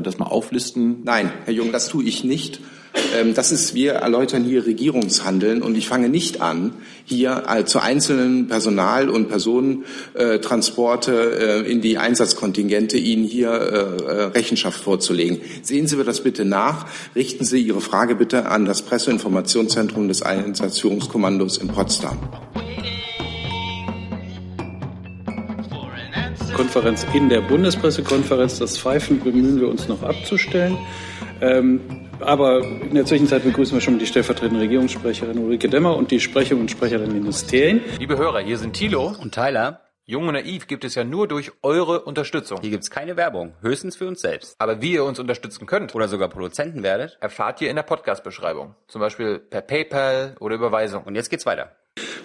das mal auflisten? Nein, Herr Jung, das tue ich nicht. Ähm, das ist, wir erläutern hier Regierungshandeln und ich fange nicht an, hier äh, zu einzelnen Personal- und Personentransporte äh, in die Einsatzkontingente Ihnen hier äh, Rechenschaft vorzulegen. Sehen Sie mir das bitte nach. Richten Sie Ihre Frage bitte an das Presseinformationszentrum des Einsatzführungskommandos in Potsdam. Konferenz in der Bundespressekonferenz. Das Pfeifen bemühen wir uns noch abzustellen. Ähm, aber in der Zwischenzeit begrüßen wir schon die stellvertretende Regierungssprecherin Ulrike Demmer und die Sprecherinnen und Sprecher der Ministerien. Liebe Hörer, hier sind Thilo und Tyler. Jung und Naiv gibt es ja nur durch eure Unterstützung. Hier gibt es keine Werbung, höchstens für uns selbst. Aber wie ihr uns unterstützen könnt oder sogar Produzenten werdet, erfahrt ihr in der Podcast-Beschreibung. Zum Beispiel per PayPal oder Überweisung. Und jetzt geht's weiter.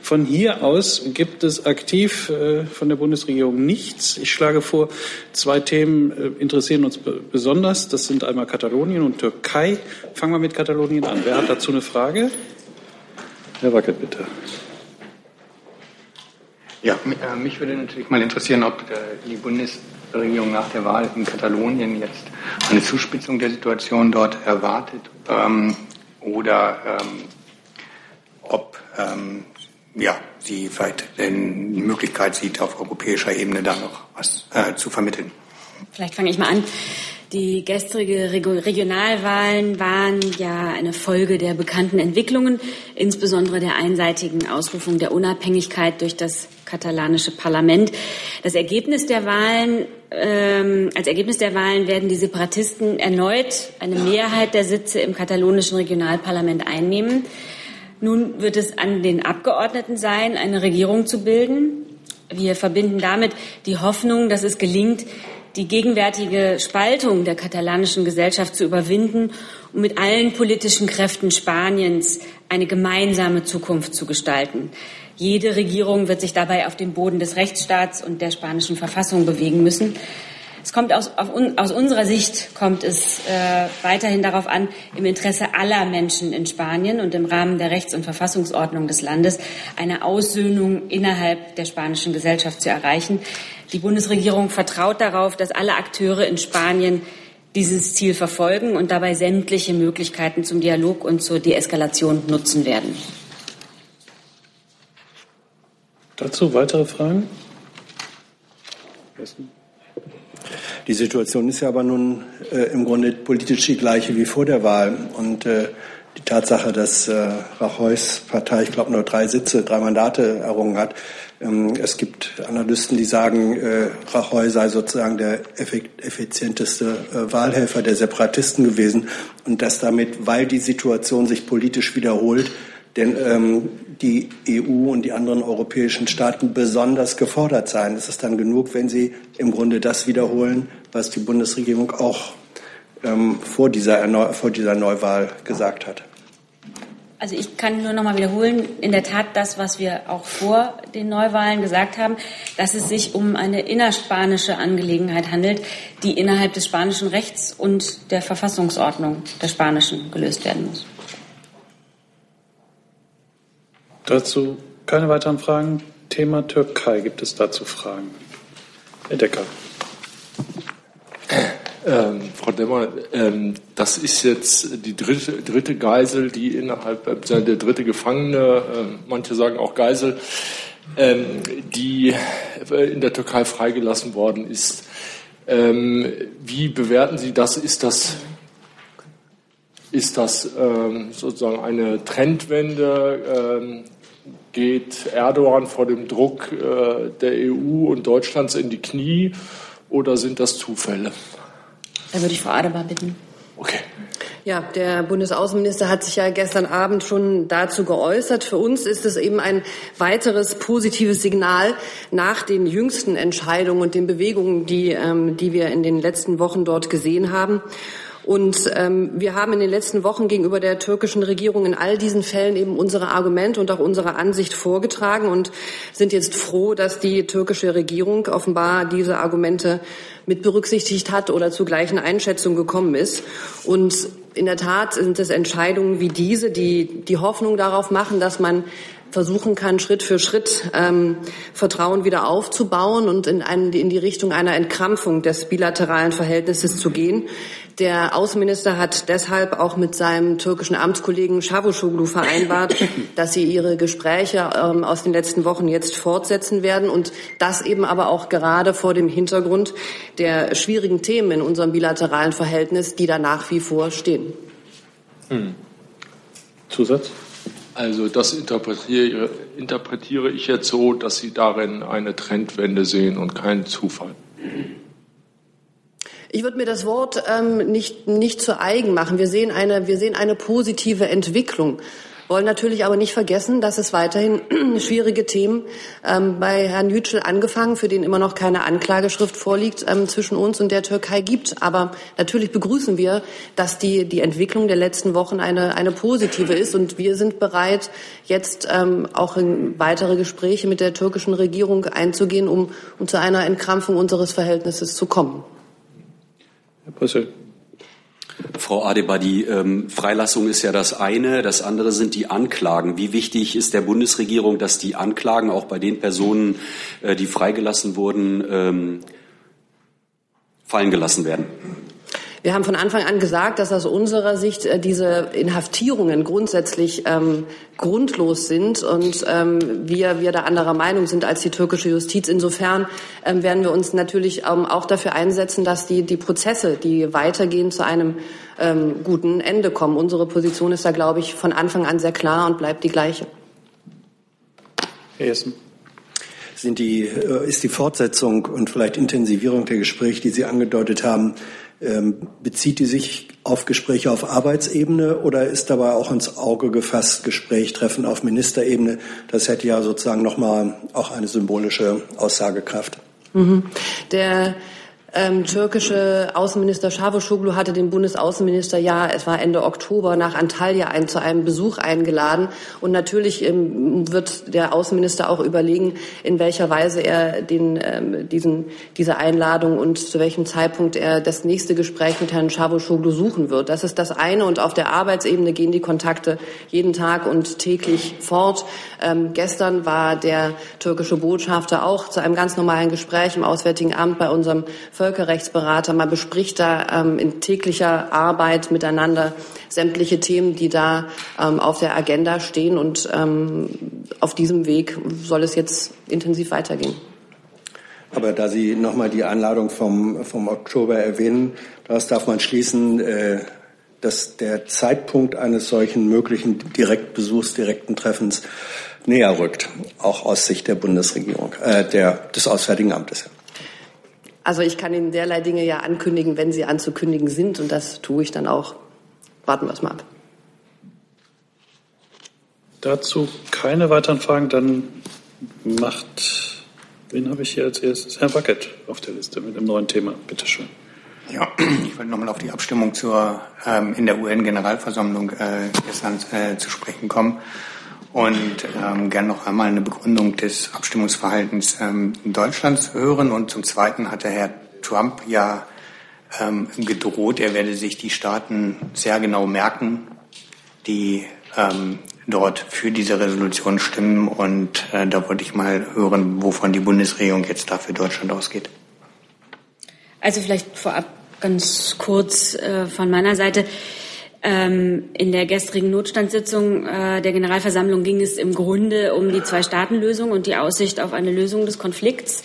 Von hier aus gibt es aktiv äh, von der Bundesregierung nichts. Ich schlage vor, zwei Themen äh, interessieren uns besonders. Das sind einmal Katalonien und Türkei. Fangen wir mit Katalonien an. Wer hat dazu eine Frage? Herr Wackert, bitte. Ja, äh, mich würde natürlich mal interessieren, ob die Bundesregierung nach der Wahl in Katalonien jetzt eine Zuspitzung der Situation dort erwartet ähm, oder ähm, ob ähm, ja, sie vielleicht die Möglichkeit sieht, auf europäischer Ebene da noch was äh, zu vermitteln. Vielleicht fange ich mal an. Die gestrige Regionalwahlen waren ja eine Folge der bekannten Entwicklungen, insbesondere der einseitigen Ausrufung der Unabhängigkeit durch das katalanische Parlament. Das Ergebnis der Wahlen, ähm, als Ergebnis der Wahlen werden die Separatisten erneut eine Mehrheit der Sitze im katalonischen Regionalparlament einnehmen. Nun wird es an den Abgeordneten sein, eine Regierung zu bilden. Wir verbinden damit die Hoffnung, dass es gelingt, die gegenwärtige Spaltung der katalanischen Gesellschaft zu überwinden und mit allen politischen Kräften Spaniens eine gemeinsame Zukunft zu gestalten. Jede Regierung wird sich dabei auf dem Boden des Rechtsstaats und der spanischen Verfassung bewegen müssen. Es kommt aus, auf, aus unserer Sicht kommt es äh, weiterhin darauf an, im Interesse aller Menschen in Spanien und im Rahmen der Rechts- und Verfassungsordnung des Landes eine Aussöhnung innerhalb der spanischen Gesellschaft zu erreichen. Die Bundesregierung vertraut darauf, dass alle Akteure in Spanien dieses Ziel verfolgen und dabei sämtliche Möglichkeiten zum Dialog und zur Deeskalation nutzen werden. Dazu weitere Fragen? Die Situation ist ja aber nun äh, im Grunde politisch die gleiche wie vor der Wahl. Und äh, die Tatsache, dass äh, Rajoys Partei, ich glaube, nur drei Sitze, drei Mandate errungen hat. Ähm, es gibt Analysten, die sagen, äh, Rajoy sei sozusagen der effizienteste äh, Wahlhelfer der Separatisten gewesen und dass damit, weil die Situation sich politisch wiederholt, denn ähm, die EU und die anderen europäischen Staaten besonders gefordert seien. Es ist dann genug, wenn sie im Grunde das wiederholen, was die Bundesregierung auch ähm, vor, dieser vor dieser Neuwahl gesagt hat. Also ich kann nur noch mal wiederholen, in der Tat das, was wir auch vor den Neuwahlen gesagt haben, dass es sich um eine innerspanische Angelegenheit handelt, die innerhalb des spanischen Rechts und der Verfassungsordnung der spanischen gelöst werden muss. Dazu keine weiteren Fragen. Thema Türkei. Gibt es dazu Fragen? Herr Decker. Ähm, Frau Demmer, ähm, das ist jetzt die dritte, dritte Geisel, die innerhalb, äh, der dritte Gefangene, äh, manche sagen auch Geisel, ähm, die in der Türkei freigelassen worden ist. Ähm, wie bewerten Sie das? Ist das ist das ähm, sozusagen eine Trendwende? Geht Erdogan vor dem Druck äh, der EU und Deutschlands in die Knie oder sind das Zufälle? Da würde ich Frau Adebar bitten. Okay. Ja, der Bundesaußenminister hat sich ja gestern Abend schon dazu geäußert. Für uns ist es eben ein weiteres positives Signal nach den jüngsten Entscheidungen und den Bewegungen, die, ähm, die wir in den letzten Wochen dort gesehen haben. Und ähm, wir haben in den letzten Wochen gegenüber der türkischen Regierung in all diesen Fällen eben unsere Argumente und auch unsere Ansicht vorgetragen und sind jetzt froh, dass die türkische Regierung offenbar diese Argumente mit berücksichtigt hat oder zu gleichen Einschätzungen gekommen ist. Und in der Tat sind es Entscheidungen wie diese, die die Hoffnung darauf machen, dass man versuchen kann, Schritt für Schritt ähm, Vertrauen wieder aufzubauen und in, ein, in die Richtung einer Entkrampfung des bilateralen Verhältnisses zu gehen. Der Außenminister hat deshalb auch mit seinem türkischen Amtskollegen Çavuşoğlu vereinbart, dass sie ihre Gespräche ähm, aus den letzten Wochen jetzt fortsetzen werden und das eben aber auch gerade vor dem Hintergrund der schwierigen Themen in unserem bilateralen Verhältnis, die da nach wie vor stehen. Hm. Zusatz? Also das interpretiere, interpretiere ich jetzt so, dass Sie darin eine Trendwende sehen und keinen Zufall. Ich würde mir das Wort ähm, nicht, nicht zu eigen machen. Wir sehen, eine, wir sehen eine positive Entwicklung wollen natürlich aber nicht vergessen, dass es weiterhin schwierige Themen ähm, bei Herrn Yücel angefangen, für den immer noch keine Anklageschrift vorliegt, ähm, zwischen uns und der Türkei gibt. Aber natürlich begrüßen wir, dass die, die Entwicklung der letzten Wochen eine, eine positive ist. Und wir sind bereit, jetzt ähm, auch in weitere Gespräche mit der türkischen Regierung einzugehen, um, um zu einer Entkrampfung unseres Verhältnisses zu kommen. Herr Brüssel. Frau Adebadi, ähm, Freilassung ist ja das eine, das andere sind die Anklagen. Wie wichtig ist der Bundesregierung, dass die Anklagen auch bei den Personen, äh, die freigelassen wurden, ähm, fallen gelassen werden? Wir haben von Anfang an gesagt, dass aus unserer Sicht äh, diese Inhaftierungen grundsätzlich ähm, grundlos sind und ähm, wir, wir da anderer Meinung sind als die türkische Justiz. Insofern ähm, werden wir uns natürlich ähm, auch dafür einsetzen, dass die, die Prozesse, die weitergehen, zu einem ähm, guten Ende kommen. Unsere Position ist da, glaube ich, von Anfang an sehr klar und bleibt die gleiche. Herr Jessen sind die, äh, ist die Fortsetzung und vielleicht Intensivierung der Gespräche, die Sie angedeutet haben, bezieht die sich auf Gespräche auf Arbeitsebene oder ist dabei auch ins Auge gefasst Gespräch, Treffen auf Ministerebene? Das hätte ja sozusagen nochmal auch eine symbolische Aussagekraft. Mhm. Der ähm, türkische Außenminister Çavuşoğlu hatte den Bundesaußenminister ja, es war Ende Oktober, nach Antalya ein, zu einem Besuch eingeladen. Und natürlich ähm, wird der Außenminister auch überlegen, in welcher Weise er den, ähm, diesen, diese Einladung und zu welchem Zeitpunkt er das nächste Gespräch mit Herrn Çavuşoğlu suchen wird. Das ist das eine. Und auf der Arbeitsebene gehen die Kontakte jeden Tag und täglich fort. Ähm, gestern war der türkische Botschafter auch zu einem ganz normalen Gespräch im Auswärtigen Amt bei unserem Völkerrechtsberater. Man bespricht da ähm, in täglicher Arbeit miteinander sämtliche Themen, die da ähm, auf der Agenda stehen. Und ähm, auf diesem Weg soll es jetzt intensiv weitergehen. Aber da Sie nochmal die Einladung vom, vom Oktober erwähnen, daraus darf man schließen, äh, dass der Zeitpunkt eines solchen möglichen Direktbesuchs, direkten Treffens näher rückt, auch aus Sicht der Bundesregierung, äh, der, des Auswärtigen Amtes. Also ich kann Ihnen derlei Dinge ja ankündigen, wenn sie anzukündigen sind und das tue ich dann auch. Warten wir es mal ab. Dazu keine weiteren Fragen. Dann macht, wen habe ich hier als erstes? Herr Wackett auf der Liste mit einem neuen Thema. Bitte schön. Ja, ich wollte nochmal auf die Abstimmung zur, ähm, in der UN-Generalversammlung äh, gestern äh, zu sprechen kommen und ähm, gern noch einmal eine Begründung des Abstimmungsverhaltens ähm, Deutschlands hören. Und zum Zweiten hatte Herr Trump ja ähm, gedroht, er werde sich die Staaten sehr genau merken, die ähm, dort für diese Resolution stimmen. Und äh, da wollte ich mal hören, wovon die Bundesregierung jetzt da für Deutschland ausgeht. Also vielleicht vorab ganz kurz äh, von meiner Seite. Ähm, in der gestrigen Notstandssitzung äh, der Generalversammlung ging es im Grunde um die Zwei-Staaten-Lösung und die Aussicht auf eine Lösung des Konflikts.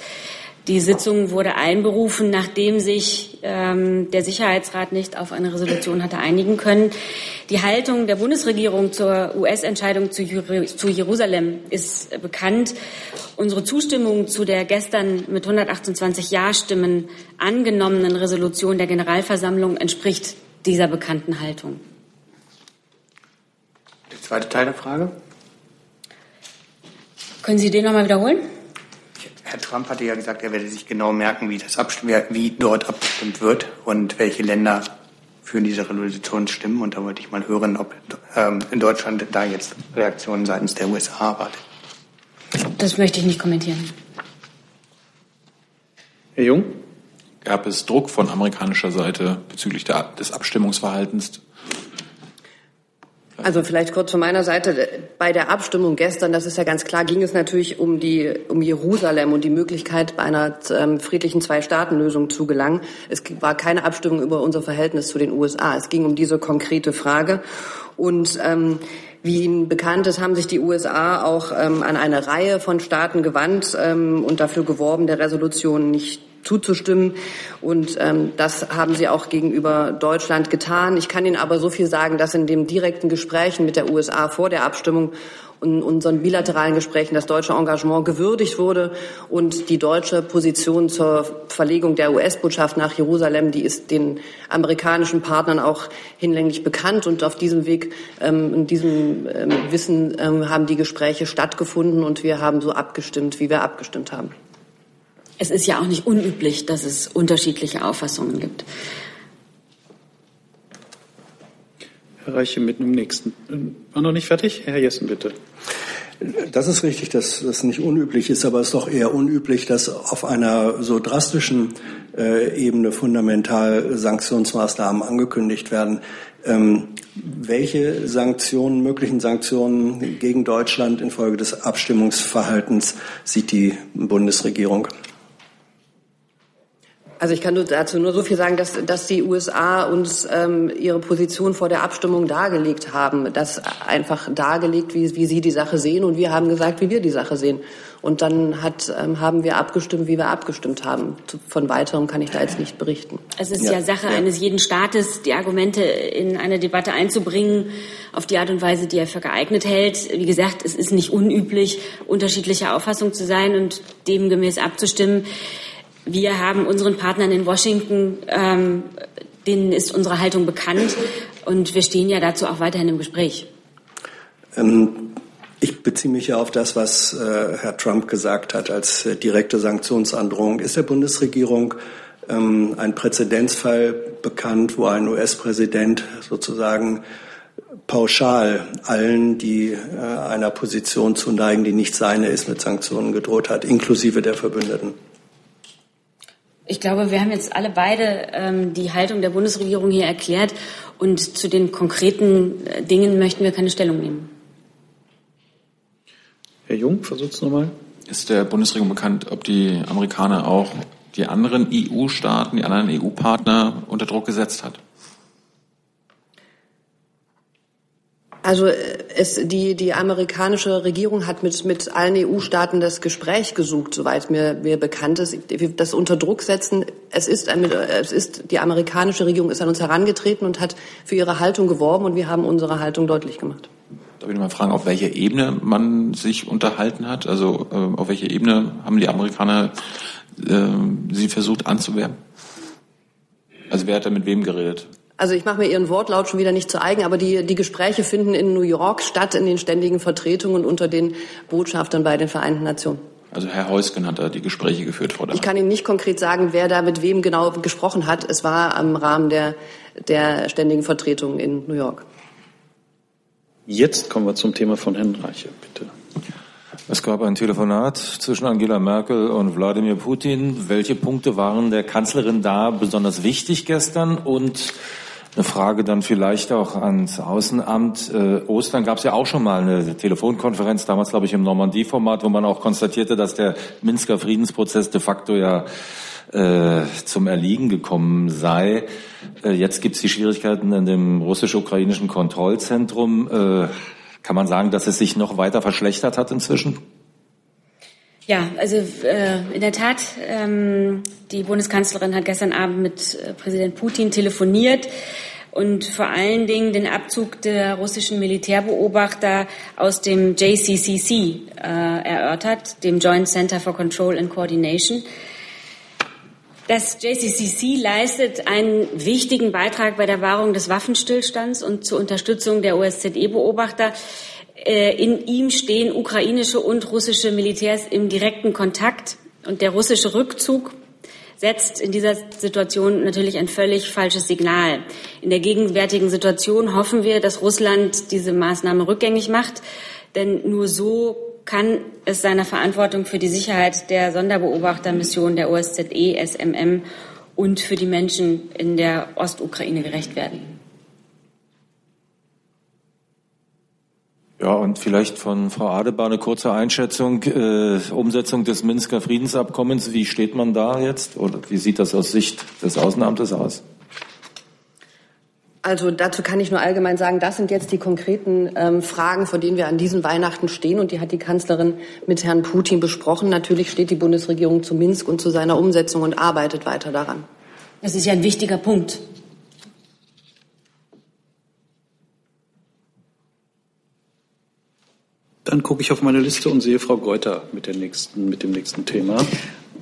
Die Sitzung wurde einberufen, nachdem sich ähm, der Sicherheitsrat nicht auf eine Resolution hatte einigen können. Die Haltung der Bundesregierung zur US-Entscheidung zu, zu, Jerusalem ist bekannt. Unsere Zustimmung zu der gestern mit 128 Ja-Stimmen angenommenen Resolution der Generalversammlung entspricht dieser bekannten Haltung. Der zweite Teil der Frage. Können Sie den nochmal wiederholen? Herr Trump hatte ja gesagt, er werde sich genau merken, wie, das wie dort abgestimmt wird und welche Länder für diese Resolution stimmen. Und da wollte ich mal hören, ob ähm, in Deutschland da jetzt Reaktionen seitens der USA erwartet. Das möchte ich nicht kommentieren. Herr Jung? Gab es Druck von amerikanischer Seite bezüglich der, des Abstimmungsverhaltens? Also vielleicht kurz von meiner Seite. Bei der Abstimmung gestern, das ist ja ganz klar, ging es natürlich um die, um Jerusalem und die Möglichkeit, bei einer ähm, friedlichen Zwei-Staaten-Lösung zu gelangen. Es war keine Abstimmung über unser Verhältnis zu den USA. Es ging um diese konkrete Frage. Und ähm, wie Ihnen bekannt ist, haben sich die USA auch ähm, an eine Reihe von Staaten gewandt ähm, und dafür geworben, der Resolution nicht zuzustimmen. Und ähm, das haben sie auch gegenüber Deutschland getan. Ich kann Ihnen aber so viel sagen, dass in den direkten Gesprächen mit der USA vor der Abstimmung in unseren bilateralen Gesprächen das deutsche Engagement gewürdigt wurde und die deutsche Position zur Verlegung der US-Botschaft nach Jerusalem, die ist den amerikanischen Partnern auch hinlänglich bekannt und auf diesem Weg, ähm, in diesem ähm, Wissen ähm, haben die Gespräche stattgefunden und wir haben so abgestimmt, wie wir abgestimmt haben. Es ist ja auch nicht unüblich, dass es unterschiedliche Auffassungen gibt. Herr Reiche mit dem nächsten. War noch nicht fertig? Herr Jessen, bitte. Das ist richtig, dass das nicht unüblich ist, aber es ist doch eher unüblich, dass auf einer so drastischen äh, Ebene fundamental Sanktionsmaßnahmen angekündigt werden. Ähm, welche Sanktionen, möglichen Sanktionen gegen Deutschland infolge des Abstimmungsverhaltens sieht die Bundesregierung? Also ich kann dazu nur so viel sagen, dass, dass die USA uns ähm, ihre Position vor der Abstimmung dargelegt haben, das einfach dargelegt, wie, wie sie die Sache sehen und wir haben gesagt, wie wir die Sache sehen. Und dann hat, ähm, haben wir abgestimmt, wie wir abgestimmt haben. Von weiterem kann ich da jetzt nicht berichten. Es ist ja, ja Sache ja. eines jeden Staates, die Argumente in eine Debatte einzubringen, auf die Art und Weise, die er für geeignet hält. Wie gesagt, es ist nicht unüblich, unterschiedlicher Auffassung zu sein und demgemäß abzustimmen. Wir haben unseren Partnern in Washington, ähm, denen ist unsere Haltung bekannt und wir stehen ja dazu auch weiterhin im Gespräch. Ähm, ich beziehe mich ja auf das, was äh, Herr Trump gesagt hat als äh, direkte Sanktionsandrohung. Ist der Bundesregierung ähm, ein Präzedenzfall bekannt, wo ein US-Präsident sozusagen pauschal allen, die äh, einer Position zu neigen, die nicht seine ist, mit Sanktionen gedroht hat, inklusive der Verbündeten? Ich glaube, wir haben jetzt alle beide ähm, die Haltung der Bundesregierung hier erklärt und zu den konkreten äh, Dingen möchten wir keine Stellung nehmen. Herr Jung, versucht es nochmal. Ist der Bundesregierung bekannt, ob die Amerikaner auch die anderen EU-Staaten, die anderen EU-Partner unter Druck gesetzt hat? Also äh, es, die, die amerikanische Regierung hat mit, mit allen EU-Staaten das Gespräch gesucht, soweit mir, mir bekannt ist. Das unter Druck setzen, es ist, es ist, die amerikanische Regierung ist an uns herangetreten und hat für ihre Haltung geworben und wir haben unsere Haltung deutlich gemacht. Darf ich mal fragen, auf welcher Ebene man sich unterhalten hat? Also äh, auf welcher Ebene haben die Amerikaner äh, sie versucht anzuwerben? Also wer hat da mit wem geredet? Also ich mache mir Ihren Wortlaut schon wieder nicht zu eigen, aber die, die Gespräche finden in New York statt, in den ständigen Vertretungen unter den Botschaftern bei den Vereinten Nationen. Also Herr Heusgen hat da die Gespräche geführt, Frau Dahn. Ich kann Ihnen nicht konkret sagen, wer da mit wem genau gesprochen hat. Es war im Rahmen der, der ständigen Vertretungen in New York. Jetzt kommen wir zum Thema von Herrn Reiche, bitte. Es gab ein Telefonat zwischen Angela Merkel und Wladimir Putin. Welche Punkte waren der Kanzlerin da besonders wichtig gestern? Und eine Frage dann vielleicht auch ans Außenamt. Äh, Ostern gab es ja auch schon mal eine Telefonkonferenz, damals glaube ich im Normandie-Format, wo man auch konstatierte, dass der Minsker Friedensprozess de facto ja äh, zum Erliegen gekommen sei. Äh, jetzt gibt es die Schwierigkeiten in dem russisch-ukrainischen Kontrollzentrum. Äh, kann man sagen, dass es sich noch weiter verschlechtert hat inzwischen? Ja, also äh, in der Tat, ähm, die Bundeskanzlerin hat gestern Abend mit äh, Präsident Putin telefoniert und vor allen Dingen den Abzug der russischen Militärbeobachter aus dem JCCC äh, erörtert, dem Joint Center for Control and Coordination. Das JCCC leistet einen wichtigen Beitrag bei der Wahrung des Waffenstillstands und zur Unterstützung der OSZE-Beobachter. Äh, in ihm stehen ukrainische und russische Militärs im direkten Kontakt und der russische Rückzug setzt in dieser Situation natürlich ein völlig falsches Signal. In der gegenwärtigen Situation hoffen wir, dass Russland diese Maßnahme rückgängig macht, denn nur so kann es seiner Verantwortung für die Sicherheit der Sonderbeobachtermission der OSZE, SMM und für die Menschen in der Ostukraine gerecht werden. Ja, und vielleicht von Frau Adebar eine kurze Einschätzung, äh, Umsetzung des Minsker Friedensabkommens. Wie steht man da jetzt oder wie sieht das aus Sicht des Außenamtes aus? Also dazu kann ich nur allgemein sagen, das sind jetzt die konkreten ähm, Fragen, vor denen wir an diesen Weihnachten stehen. Und die hat die Kanzlerin mit Herrn Putin besprochen. Natürlich steht die Bundesregierung zu Minsk und zu seiner Umsetzung und arbeitet weiter daran. Das ist ja ein wichtiger Punkt. Dann gucke ich auf meine Liste und sehe Frau Geuter mit, der nächsten, mit dem nächsten Thema.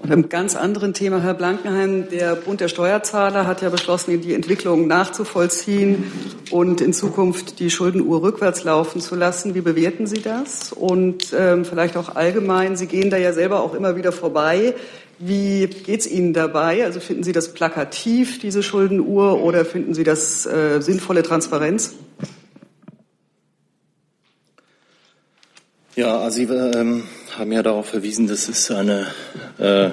Einem ganz anderen Thema, Herr Blankenheim, der Bund der Steuerzahler hat ja beschlossen, die Entwicklung nachzuvollziehen und in Zukunft die Schuldenuhr rückwärts laufen zu lassen. Wie bewerten Sie das? Und ähm, vielleicht auch allgemein, Sie gehen da ja selber auch immer wieder vorbei. Wie geht es Ihnen dabei? Also finden Sie das plakativ, diese Schuldenuhr, oder finden Sie das äh, sinnvolle Transparenz? Ja, also Sie ähm, haben ja darauf verwiesen, das ist eine äh,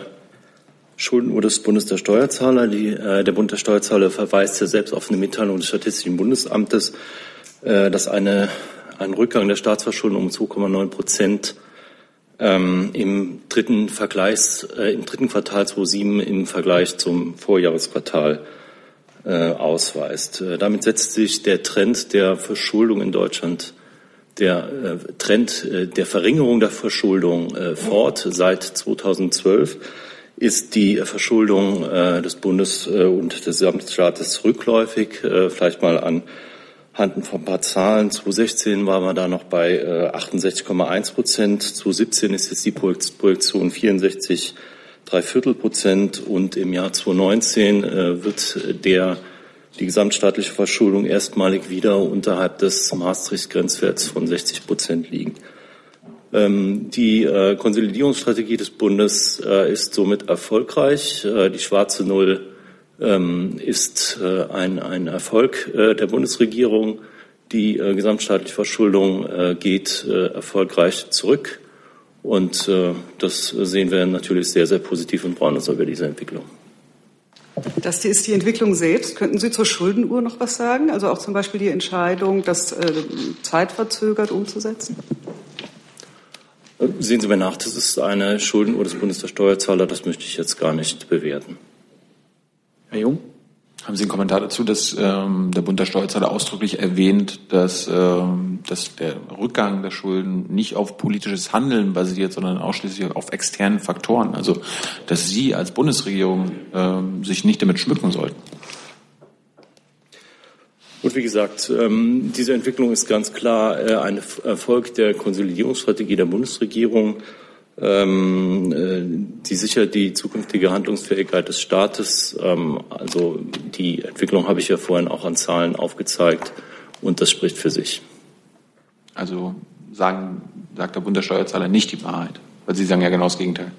Schuldenuhr des Bundes der Steuerzahler. Die, äh, der Bund der Steuerzahler verweist ja selbst auf eine Mitteilung des Statistischen Bundesamtes, äh, dass eine, ein Rückgang der Staatsverschuldung um 2,9 Prozent ähm, im dritten Vergleichs, äh, im dritten Quartal 2007 im Vergleich zum Vorjahresquartal äh, ausweist. Äh, damit setzt sich der Trend der Verschuldung in Deutschland der äh, Trend äh, der Verringerung der Verschuldung äh, fort. Seit 2012 ist die Verschuldung des Bundes und des Gesamtstaates rückläufig. Vielleicht mal anhand von ein paar Zahlen. 2016 waren wir da noch bei 68,1 Prozent. 2017 ist jetzt die Projektion 64 Viertel Prozent und im Jahr 2019 wird der die gesamtstaatliche Verschuldung erstmalig wieder unterhalb des Maastricht-Grenzwerts von 60 Prozent liegen. Ähm, die äh, Konsolidierungsstrategie des Bundes äh, ist somit erfolgreich. Äh, die schwarze Null ähm, ist ein, ein Erfolg der Bundesregierung. Die gesamtstaatliche Verschuldung geht erfolgreich zurück. Und das sehen wir natürlich sehr, sehr positiv und freuen uns über diese Entwicklung. Das ist die Entwicklung selbst. Könnten Sie zur Schuldenuhr noch was sagen? Also auch zum Beispiel die Entscheidung, das äh, zeitverzögert umzusetzen? Sehen Sie mir nach, das ist eine Schuldenuhr des Bundes der Steuerzahler. Das möchte ich jetzt gar nicht bewerten. Herr Jung? Haben Sie einen Kommentar dazu, dass ähm, der Bund der Steuerzahler ausdrücklich erwähnt, dass, ähm, dass der Rückgang der Schulden nicht auf politisches Handeln basiert, sondern ausschließlich auf externen Faktoren? Also, dass Sie als Bundesregierung ähm, sich nicht damit schmücken sollten? Und wie gesagt, ähm, diese Entwicklung ist ganz klar äh, ein Erfolg der Konsolidierungsstrategie der Bundesregierung die sichert die zukünftige Handlungsfähigkeit des Staates. Ähm, also die Entwicklung habe ich ja vorhin auch an Zahlen aufgezeigt und das spricht für sich. Also sagen, sagt der Bund der Steuerzahler nicht die Wahrheit, weil Sie sagen ja genau das Gegenteil.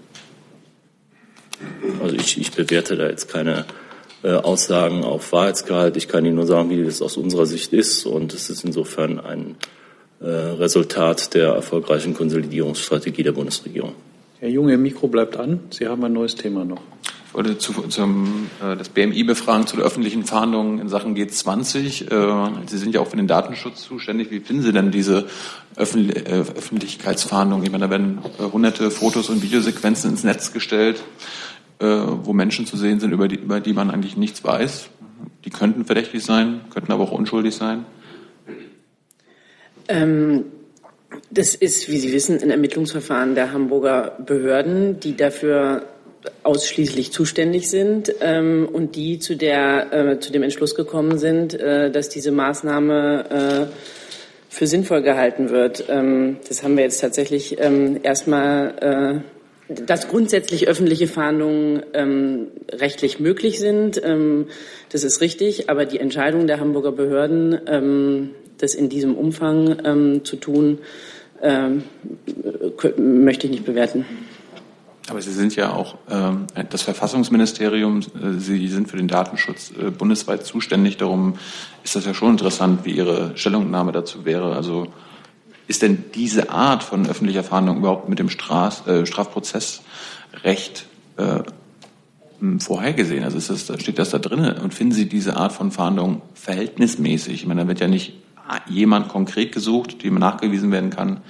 Also ich, ich bewerte da jetzt keine äh, Aussagen auf Wahrheitsgehalt. Ich kann Ihnen nur sagen, wie das aus unserer Sicht ist und es ist insofern ein äh, Resultat der erfolgreichen Konsolidierungsstrategie der Bundesregierung. Herr Junge, Ihr Mikro bleibt an. Sie haben ein neues Thema noch. Ich wollte zu, zum, äh, das BMI befragen zu der öffentlichen Fahndung in Sachen G20. Äh, Sie sind ja auch für den Datenschutz zuständig. Wie finden Sie denn diese Öffentlich äh, Öffentlichkeitsfahndung? Ich meine, da werden äh, hunderte Fotos und Videosequenzen ins Netz gestellt, äh, wo Menschen zu sehen sind, über die, über die man eigentlich nichts weiß. Die könnten verdächtig sein, könnten aber auch unschuldig sein. Ähm, das ist, wie Sie wissen, ein Ermittlungsverfahren der Hamburger Behörden, die dafür ausschließlich zuständig sind ähm, und die zu, der, äh, zu dem Entschluss gekommen sind, äh, dass diese Maßnahme äh, für sinnvoll gehalten wird. Ähm, das haben wir jetzt tatsächlich ähm, erstmal, äh, dass grundsätzlich öffentliche Fahndungen ähm, rechtlich möglich sind. Ähm, das ist richtig, aber die Entscheidung der Hamburger Behörden ähm, das in diesem Umfang ähm, zu tun, ähm, möchte ich nicht bewerten. Aber Sie sind ja auch ähm, das Verfassungsministerium, äh, Sie sind für den Datenschutz äh, bundesweit zuständig. Darum ist das ja schon interessant, wie Ihre Stellungnahme dazu wäre. Also ist denn diese Art von öffentlicher Fahndung überhaupt mit dem Straf, äh, Strafprozessrecht äh, vorhergesehen? Also das, steht das da drin? Und finden Sie diese Art von Fahndung verhältnismäßig? Ich meine, da wird ja nicht jemand konkret gesucht, dem nachgewiesen werden kann,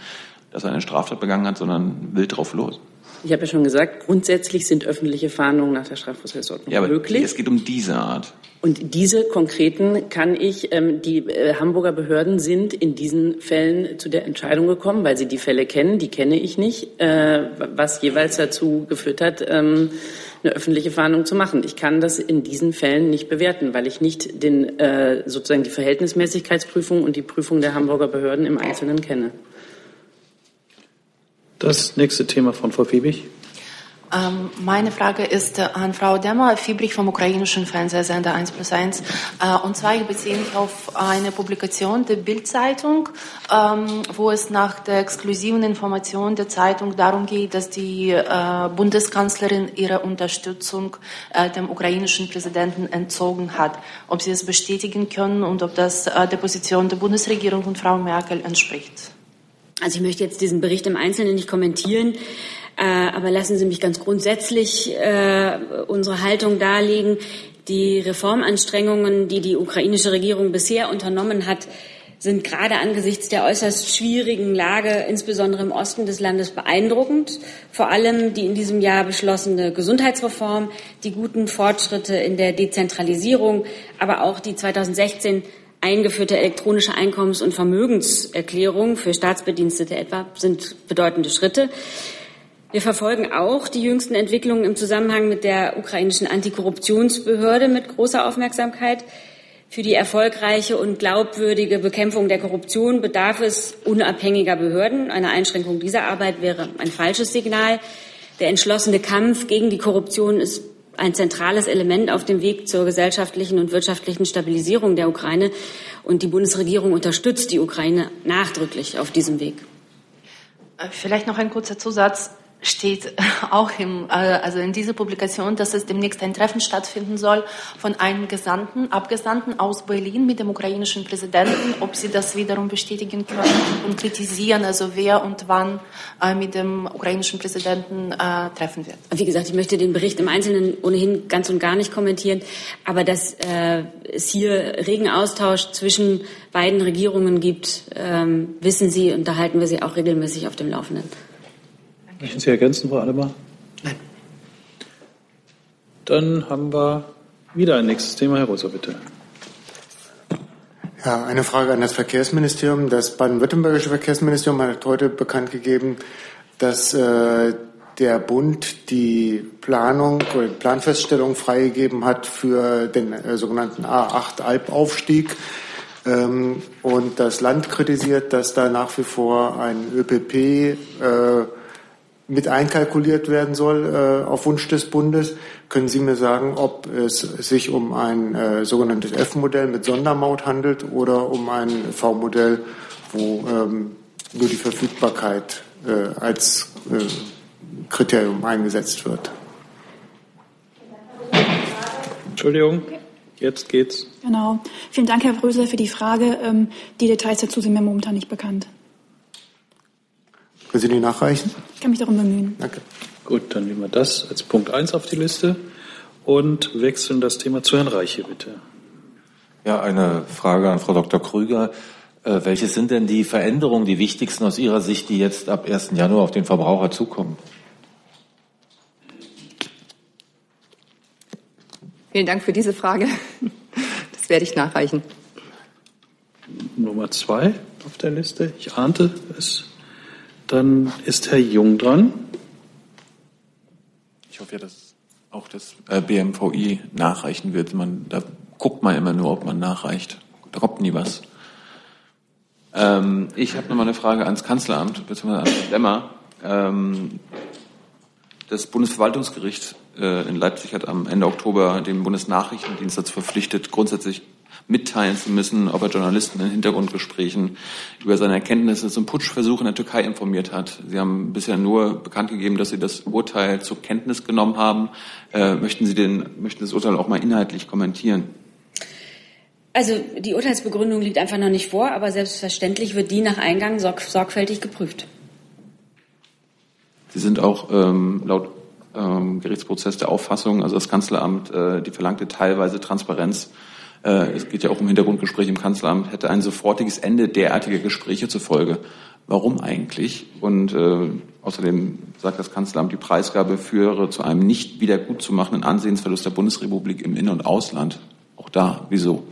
dass er eine Straftat begangen hat, sondern wild drauf los. Ich habe ja schon gesagt, grundsätzlich sind öffentliche Fahndungen nach der Strafprozessordnung ja, aber möglich. Es geht um diese Art. Und diese konkreten kann ich, ähm, die äh, Hamburger Behörden sind in diesen Fällen zu der Entscheidung gekommen, weil sie die Fälle kennen, die kenne ich nicht, äh, was jeweils dazu geführt hat, ähm, eine öffentliche Fahndung zu machen. Ich kann das in diesen Fällen nicht bewerten, weil ich nicht den, äh, sozusagen die Verhältnismäßigkeitsprüfung und die Prüfung der Hamburger Behörden im Einzelnen kenne. Das nächste Thema von Frau Fiebig. Ähm, meine Frage ist äh, an Frau Demmer, Fiebrich vom ukrainischen Fernsehsender 1 plus 1. Äh, und zwar ich beziehe mich auf eine Publikation der Bild-Zeitung, ähm, wo es nach der exklusiven Information der Zeitung darum geht, dass die äh, Bundeskanzlerin ihre Unterstützung äh, dem ukrainischen Präsidenten entzogen hat. Ob Sie es bestätigen können und ob das äh, der Position der Bundesregierung und Frau Merkel entspricht. Also ich möchte jetzt diesen Bericht im Einzelnen nicht kommentieren. Äh, aber lassen Sie mich ganz grundsätzlich äh, unsere Haltung darlegen. Die Reformanstrengungen, die die ukrainische Regierung bisher unternommen hat, sind gerade angesichts der äußerst schwierigen Lage, insbesondere im Osten des Landes, beeindruckend. Vor allem die in diesem Jahr beschlossene Gesundheitsreform, die guten Fortschritte in der Dezentralisierung, aber auch die 2016 eingeführte elektronische Einkommens- und Vermögenserklärung für Staatsbedienstete etwa sind bedeutende Schritte. Wir verfolgen auch die jüngsten Entwicklungen im Zusammenhang mit der ukrainischen Antikorruptionsbehörde mit großer Aufmerksamkeit. Für die erfolgreiche und glaubwürdige Bekämpfung der Korruption bedarf es unabhängiger Behörden. Eine Einschränkung dieser Arbeit wäre ein falsches Signal. Der entschlossene Kampf gegen die Korruption ist ein zentrales Element auf dem Weg zur gesellschaftlichen und wirtschaftlichen Stabilisierung der Ukraine. Und die Bundesregierung unterstützt die Ukraine nachdrücklich auf diesem Weg. Vielleicht noch ein kurzer Zusatz steht auch im, äh, also in dieser Publikation, dass es demnächst ein Treffen stattfinden soll von einem Gesandten, Abgesandten aus Berlin mit dem ukrainischen Präsidenten, ob Sie das wiederum bestätigen können und kritisieren, also wer und wann äh, mit dem ukrainischen Präsidenten äh, treffen wird. Wie gesagt, ich möchte den Bericht im Einzelnen ohnehin ganz und gar nicht kommentieren, aber dass äh, es hier regen Austausch zwischen beiden Regierungen gibt, ähm, wissen Sie und da halten wir Sie auch regelmäßig auf dem Laufenden. Möchten Sie ergänzen, Frau Adebar? Nein. Dann haben wir wieder ein nächstes Thema. Herr Rosa, bitte. Ja, eine Frage an das Verkehrsministerium. Das baden-württembergische Verkehrsministerium hat heute bekannt gegeben, dass äh, der Bund die Planung oder die Planfeststellung freigegeben hat für den äh, sogenannten A8 Albaufstieg. Ähm, und das Land kritisiert, dass da nach wie vor ein ÖPP äh, mit einkalkuliert werden soll äh, auf Wunsch des Bundes. Können Sie mir sagen, ob es sich um ein äh, sogenanntes F-Modell mit Sondermaut handelt oder um ein V-Modell, wo ähm, nur die Verfügbarkeit äh, als äh, Kriterium eingesetzt wird? Entschuldigung, jetzt geht's. Genau. Vielen Dank, Herr Brösel, für die Frage. Ähm, die Details dazu sind mir momentan nicht bekannt. Können Sie die nachreichen? Ich kann mich darum bemühen. Danke. Gut, dann nehmen wir das als Punkt 1 auf die Liste und wechseln das Thema zu Herrn Reiche, bitte. Ja, eine Frage an Frau Dr. Krüger. Äh, welche sind denn die Veränderungen, die wichtigsten aus Ihrer Sicht, die jetzt ab 1. Januar auf den Verbraucher zukommen? Vielen Dank für diese Frage. Das werde ich nachreichen. Nummer zwei auf der Liste. Ich ahnte es. Dann ist Herr Jung dran. Ich hoffe ja, dass auch das äh, BMVI nachreichen wird. Man, da guckt man immer nur, ob man nachreicht. Da kommt nie was. Ähm, ich habe nochmal eine Frage ans Kanzleramt, beziehungsweise an Demmer. Ähm, das Bundesverwaltungsgericht äh, in Leipzig hat am Ende Oktober den Bundesnachrichtendienst dazu verpflichtet, grundsätzlich mitteilen zu müssen, ob er Journalisten in Hintergrundgesprächen über seine Erkenntnisse zum Putschversuch in der Türkei informiert hat. Sie haben bisher nur bekannt gegeben, dass Sie das Urteil zur Kenntnis genommen haben. Äh, möchten Sie den, möchten das Urteil auch mal inhaltlich kommentieren? Also die Urteilsbegründung liegt einfach noch nicht vor, aber selbstverständlich wird die nach Eingang sorg sorgfältig geprüft. Sie sind auch ähm, laut ähm, Gerichtsprozess der Auffassung, also das Kanzleramt, äh, die verlangte teilweise Transparenz, es geht ja auch um Hintergrundgespräche im Kanzleramt, hätte ein sofortiges Ende derartiger Gespräche zur Folge. Warum eigentlich? Und äh, außerdem sagt das Kanzleramt, die Preisgabe führe zu einem nicht wieder gut zu machenden Ansehensverlust der Bundesrepublik im In- und Ausland. Auch da, wieso?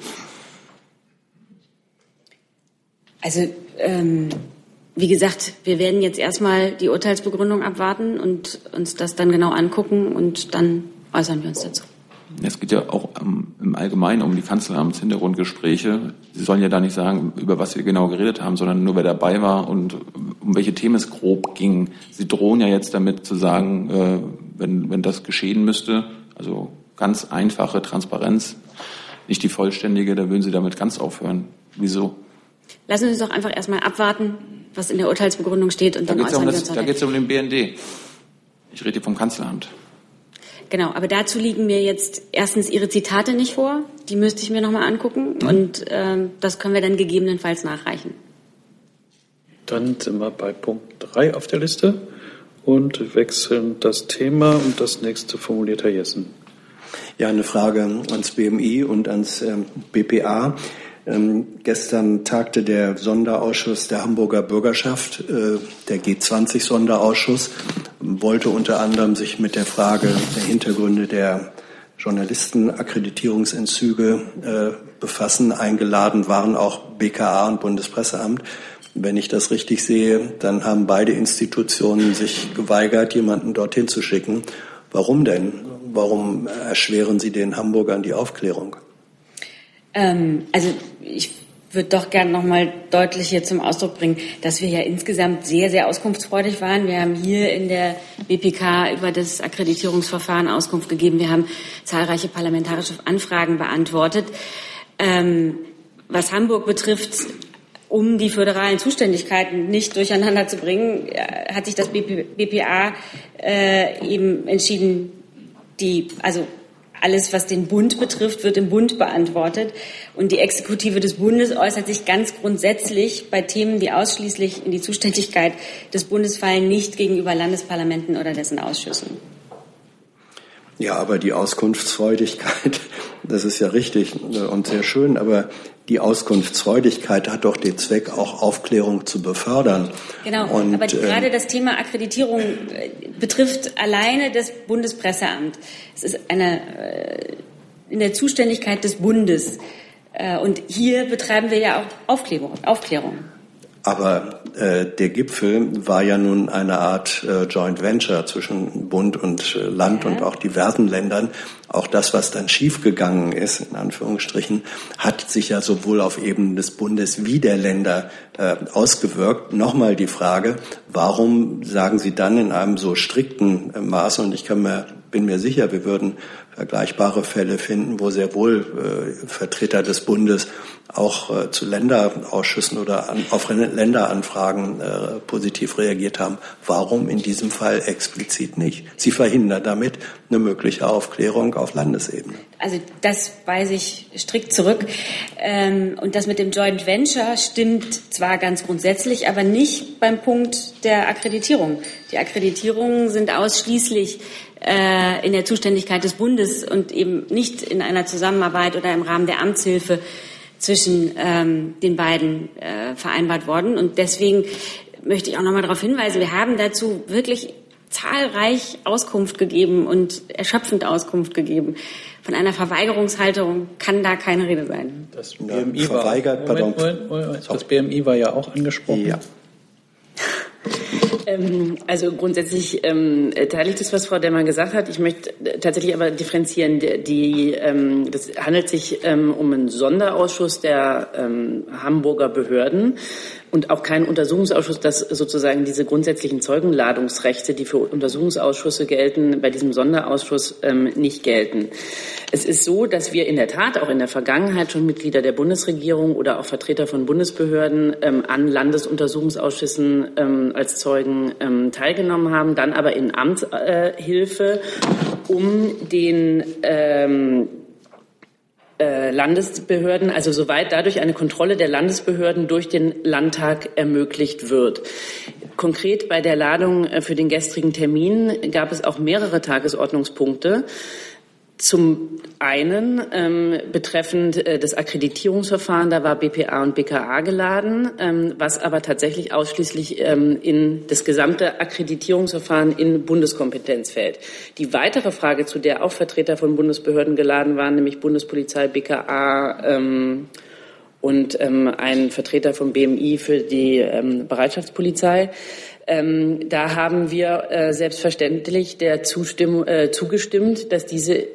Also ähm, wie gesagt, wir werden jetzt erstmal die Urteilsbegründung abwarten und uns das dann genau angucken und dann äußern wir uns dazu. Es geht ja auch um, im Allgemeinen um die Kanzleramtshintergrundgespräche. Sie sollen ja da nicht sagen, über was Sie genau geredet haben, sondern nur wer dabei war und um welche Themen es grob ging. Sie drohen ja jetzt damit zu sagen, äh, wenn, wenn das geschehen müsste, also ganz einfache Transparenz, nicht die vollständige, da würden Sie damit ganz aufhören. Wieso? Lassen Sie uns doch einfach erstmal abwarten, was in der Urteilsbegründung steht und Da dann geht es äußern um, wir das- uns da geht's ja um den BND. Ich rede hier vom Kanzleramt. Genau, aber dazu liegen mir jetzt erstens Ihre Zitate nicht vor. Die müsste ich mir nochmal angucken Mhm. und ähm, das können wir dann gegebenenfalls nachreichen. Dann sind wir bei Punkt 3 auf der Liste und wechseln das Thema und das nächste formuliert Herr Jessen. Ja, eine Frage ans BMI und ans ähm, BPA. Ähm, gestern tagte der Sonderausschuss der Hamburger Bürgerschaft, äh, der G20-Sonderausschuss, wollte unter anderem sich mit der Frage der Hintergründe der Journalistenakkreditierungsentzüge äh, befassen. Eingeladen waren auch BKA und Bundespresseamt. Wenn ich das richtig sehe, dann haben beide Institutionen sich geweigert, jemanden dorthin zu schicken. Warum denn? Warum erschweren Sie den Hamburgern die Aufklärung? Ähm, also ich würde doch gerne nochmal deutlich hier zum Ausdruck bringen, dass wir ja insgesamt sehr, sehr auskunftsfreudig waren. Wir haben hier in der BPK über das Akkreditierungsverfahren Auskunft gegeben. Wir haben zahlreiche parlamentarische Anfragen beantwortet. Ähm, was Hamburg betrifft, um die föderalen Zuständigkeiten nicht durcheinander zu bringen, äh, hat sich das BP, BPA äh, eben entschieden, die, also alles, was den Bund betrifft, wird im Bund beantwortet. Und die Exekutive des Bundes äußert sich ganz grundsätzlich bei Themen, die ausschließlich in die Zuständigkeit des Bundes fallen, nicht gegenüber Landesparlamenten oder dessen Ausschüssen. Ja, aber die Auskunftsfreudigkeit, das ist ja richtig und sehr schön, aber die Auskunftsfreudigkeit hat doch den Zweck, auch Aufklärung zu befördern. Genau, Und, aber ähm, gerade das Thema Akkreditierung äh, betrifft alleine das Bundespresseamt. Es ist eine, äh, in der Zuständigkeit des Bundes. Äh, Und hier betreiben wir ja auch Aufklärung. Aufklärung. Aber äh, der Gipfel war ja nun eine Art äh, Joint Venture zwischen Bund und äh, Land und auch diversen Ländern. Auch das, was dann schiefgegangen ist, in Anführungsstrichen, hat sich ja sowohl auf Ebene des Bundes wie der Länder äh, ausgewirkt. Nochmal die Frage, warum sagen Sie dann in einem so strikten äh, Maße, und ich kann mir, bin mir sicher, wir würden vergleichbare Fälle finden, wo sehr wohl äh, Vertreter des Bundes auch äh, zu Länderausschüssen oder an, auf Länderanfragen äh, positiv reagiert haben. Warum in diesem Fall explizit nicht? Sie verhindern damit eine mögliche Aufklärung auf Landesebene. Also das weise ich strikt zurück. Ähm, Und das mit dem Joint Venture stimmt zwar ganz grundsätzlich, aber nicht beim Punkt der Akkreditierung. Die Akkreditierungen sind ausschließlich äh, in der Zuständigkeit des Bundes und eben nicht in einer Zusammenarbeit oder im Rahmen der Amtshilfe zwischen ähm, den beiden äh, vereinbart worden. Und deswegen möchte ich auch nochmal darauf hinweisen, wir haben dazu wirklich zahlreich Auskunft gegeben und erschöpfend Auskunft gegeben. Von einer Verweigerungshaltung kann da keine Rede sein. Das Ja, BMI verweigert, war, pardon. Moment, Moment, Moment, das BMI war ja auch angesprochen. Ja. Ähm, also grundsätzlich ähm, teile ich das, was Frau Demmer gesagt hat. Ich möchte tatsächlich aber differenzieren. Die, die, ähm, das handelt sich ähm, um einen Sonderausschuss der ähm, Hamburger Behörden. Und auch kein Untersuchungsausschuss, dass sozusagen diese grundsätzlichen Zeugenladungsrechte, die für Untersuchungsausschüsse gelten, bei diesem Sonderausschuss ähm, nicht gelten. Es ist so, dass wir in der Tat auch in der Vergangenheit schon Mitglieder der Bundesregierung oder auch Vertreter von Bundesbehörden ähm, an Landesuntersuchungsausschüssen ähm, als Zeugen ähm, teilgenommen haben, dann aber in Amtshilfe, um den ähm, äh, Landesbehörden, also soweit dadurch eine Kontrolle der Landesbehörden durch den Landtag ermöglicht wird. Konkret bei der Ladung äh, für den gestrigen Termin gab es auch mehrere Tagesordnungspunkte. Zum einen ähm, betreffend äh, das Akkreditierungsverfahren, da war BPA und BKA geladen, ähm, was aber tatsächlich ausschließlich ähm, in das gesamte Akkreditierungsverfahren in Bundeskompetenz fällt. Die weitere Frage, zu der auch Vertreter von Bundesbehörden geladen waren, nämlich Bundespolizei, BKA ähm, und ähm, ein Vertreter vom BMI für die ähm, Bereitschaftspolizei, ähm, da haben wir äh, selbstverständlich der Zustimmung, äh, zugestimmt, dass diese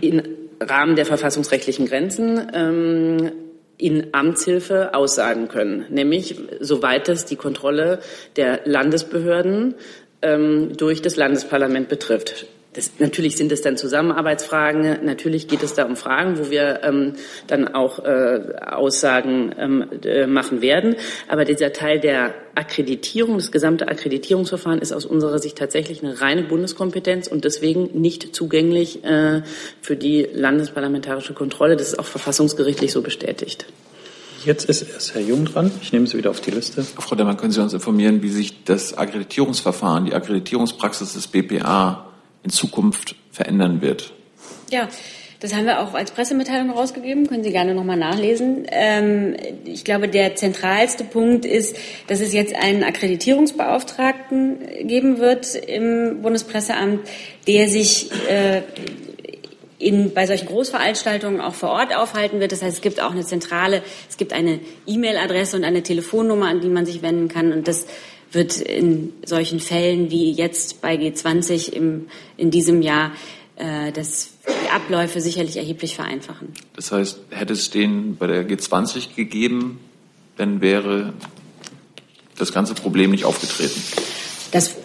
im Rahmen der verfassungsrechtlichen Grenzen ähm, in Amtshilfe aussagen können, nämlich soweit es die Kontrolle der Landesbehörden ähm, durch das Landesparlament betrifft. Das, natürlich sind es dann Zusammenarbeitsfragen, natürlich geht es da um Fragen, wo wir ähm, dann auch äh, Aussagen ähm, äh, machen werden. Aber dieser Teil der Akkreditierung, das gesamte Akkreditierungsverfahren ist aus unserer Sicht tatsächlich eine reine Bundeskompetenz und deswegen nicht zugänglich äh, für die landesparlamentarische Kontrolle. Das ist auch verfassungsgerichtlich so bestätigt. Jetzt ist erst Herr Jung dran. Ich nehme Sie wieder auf die Liste. Frau Demmer, können Sie uns informieren, wie sich das Akkreditierungsverfahren, die Akkreditierungspraxis des BPA in Zukunft verändern wird? Ja, das haben wir auch als Pressemitteilung rausgegeben, können Sie gerne nochmal nachlesen. Ähm, ich glaube, der zentralste Punkt ist, dass es jetzt einen Akkreditierungsbeauftragten geben wird im Bundespresseamt, der sich äh, in, bei solchen Großveranstaltungen auch vor Ort aufhalten wird. Das heißt, es gibt auch eine zentrale, es gibt eine E-Mail-Adresse und eine Telefonnummer, an die man sich wenden kann. Und das wird in solchen Fällen wie jetzt bei G20 im, in diesem Jahr äh, das, die Abläufe sicherlich erheblich vereinfachen. Das heißt, hätte es den bei der G20 gegeben, dann wäre das ganze Problem nicht aufgetreten. Das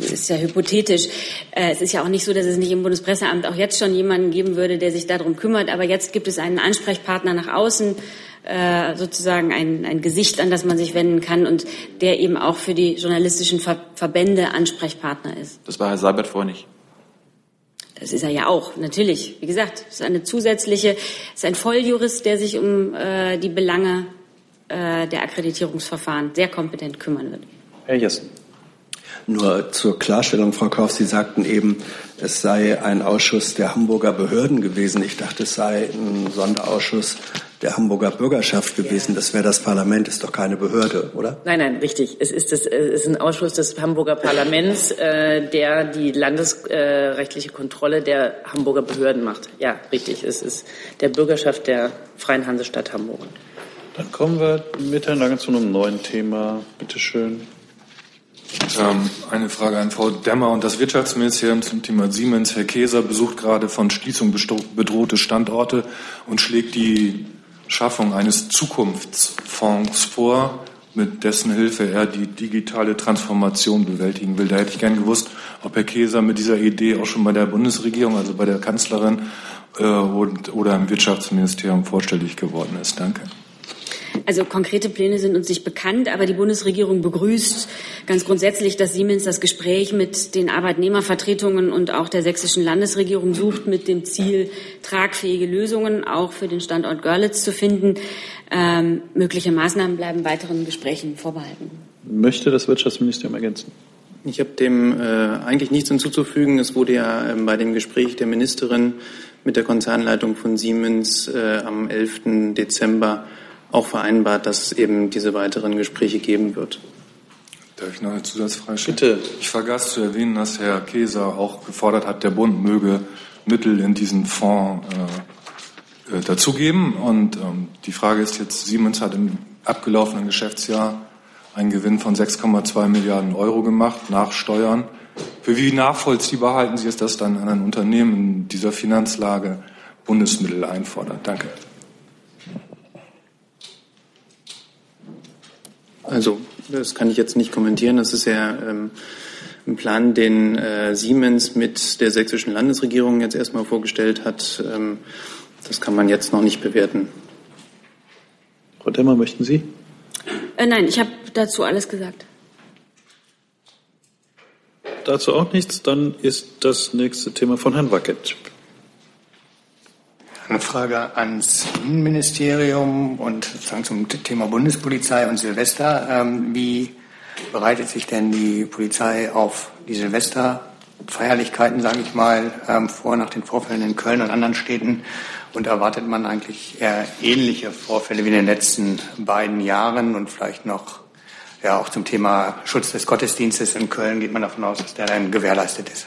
ist ja hypothetisch. Äh, es ist ja auch nicht so, dass es nicht im Bundespresseamt auch jetzt schon jemanden geben würde, der sich darum kümmert. Aber jetzt gibt es einen Ansprechpartner nach außen, äh, sozusagen ein, ein Gesicht, an das man sich wenden kann und der eben auch für die journalistischen Ver Verbände Ansprechpartner ist. Das war Herr Seibert vorher nicht. Das ist er ja auch, natürlich. Wie gesagt, es ist eine zusätzliche, es ist ein Volljurist, der sich um äh, die Belange äh, der Akkreditierungsverfahren sehr kompetent kümmern wird. Herr Jessen. Nur zur Klarstellung, Frau Kauf, Sie sagten eben, es sei ein Ausschuss der Hamburger Behörden gewesen. Ich dachte, es sei ein Sonderausschuss der Hamburger Bürgerschaft gewesen. Das wäre das Parlament, ist doch keine Behörde, oder? Nein, nein, richtig. Es ist, das, es ist ein Ausschuss des Hamburger Parlaments, äh, der die landesrechtliche Kontrolle der Hamburger Behörden macht. Ja, richtig. Es ist der Bürgerschaft der Freien Hansestadt Hamburg. Dann kommen wir miteinander zu einem neuen Thema. Bitte schön. Ähm, eine Frage an Frau Demmer und das Wirtschaftsministerium zum Thema Siemens. Herr Käser besucht gerade von Schließung bedrohte Standorte und schlägt die Schaffung eines Zukunftsfonds vor, mit dessen Hilfe er die digitale Transformation bewältigen will. Da hätte ich gern gewusst, ob Herr Käser mit dieser Idee auch schon bei der Bundesregierung, also bei der Kanzlerin äh, und, oder im Wirtschaftsministerium vorstellig geworden ist. Danke. Also konkrete Pläne sind uns nicht bekannt, aber die Bundesregierung begrüßt ganz grundsätzlich, dass Siemens das Gespräch mit den Arbeitnehmervertretungen und auch der sächsischen Landesregierung sucht, mit dem Ziel, tragfähige Lösungen auch für den Standort Görlitz zu finden. Ähm, mögliche Maßnahmen bleiben weiteren Gesprächen vorbehalten. Möchte das Wirtschaftsministerium ergänzen? Ich habe dem äh, eigentlich nichts hinzuzufügen. Es wurde ja äh, bei dem Gespräch der Ministerin mit der Konzernleitung von Siemens äh, am 11. Dezember auch vereinbart, dass es eben diese weiteren Gespräche geben wird. Darf ich noch eine Zusatzfrage stellen? Bitte. Ich vergaß zu erwähnen, dass Herr Käser auch gefordert hat, der Bund möge Mittel in diesen Fonds äh, äh, dazugeben. Und ähm, die Frage ist jetzt, Siemens hat im abgelaufenen Geschäftsjahr einen Gewinn von 6,2 Milliarden Euro gemacht, nach Steuern. Für wie nachvollziehbar halten Sie es, dass dann ein Unternehmen in dieser Finanzlage Bundesmittel einfordert? Danke. Also das kann ich jetzt nicht kommentieren. Das ist ja ähm, ein Plan, den äh, Siemens mit der sächsischen Landesregierung jetzt erstmal vorgestellt hat. Ähm, das kann man jetzt noch nicht bewerten. Frau Demmer, möchten Sie? Äh, nein, ich habe dazu alles gesagt. Dazu auch nichts. Dann ist das nächste Thema von Herrn Wackett. Eine Frage ans Innenministerium und sozusagen zum Thema Bundespolizei und Silvester. Ähm, wie bereitet sich denn die Polizei auf die Silvesterfeierlichkeiten, sage ich mal, ähm, vor nach den Vorfällen in Köln und anderen Städten? Und erwartet man eigentlich eher ähnliche Vorfälle wie in den letzten beiden Jahren und vielleicht noch ja auch zum Thema Schutz des Gottesdienstes in Köln geht man davon aus, dass der dann gewährleistet ist?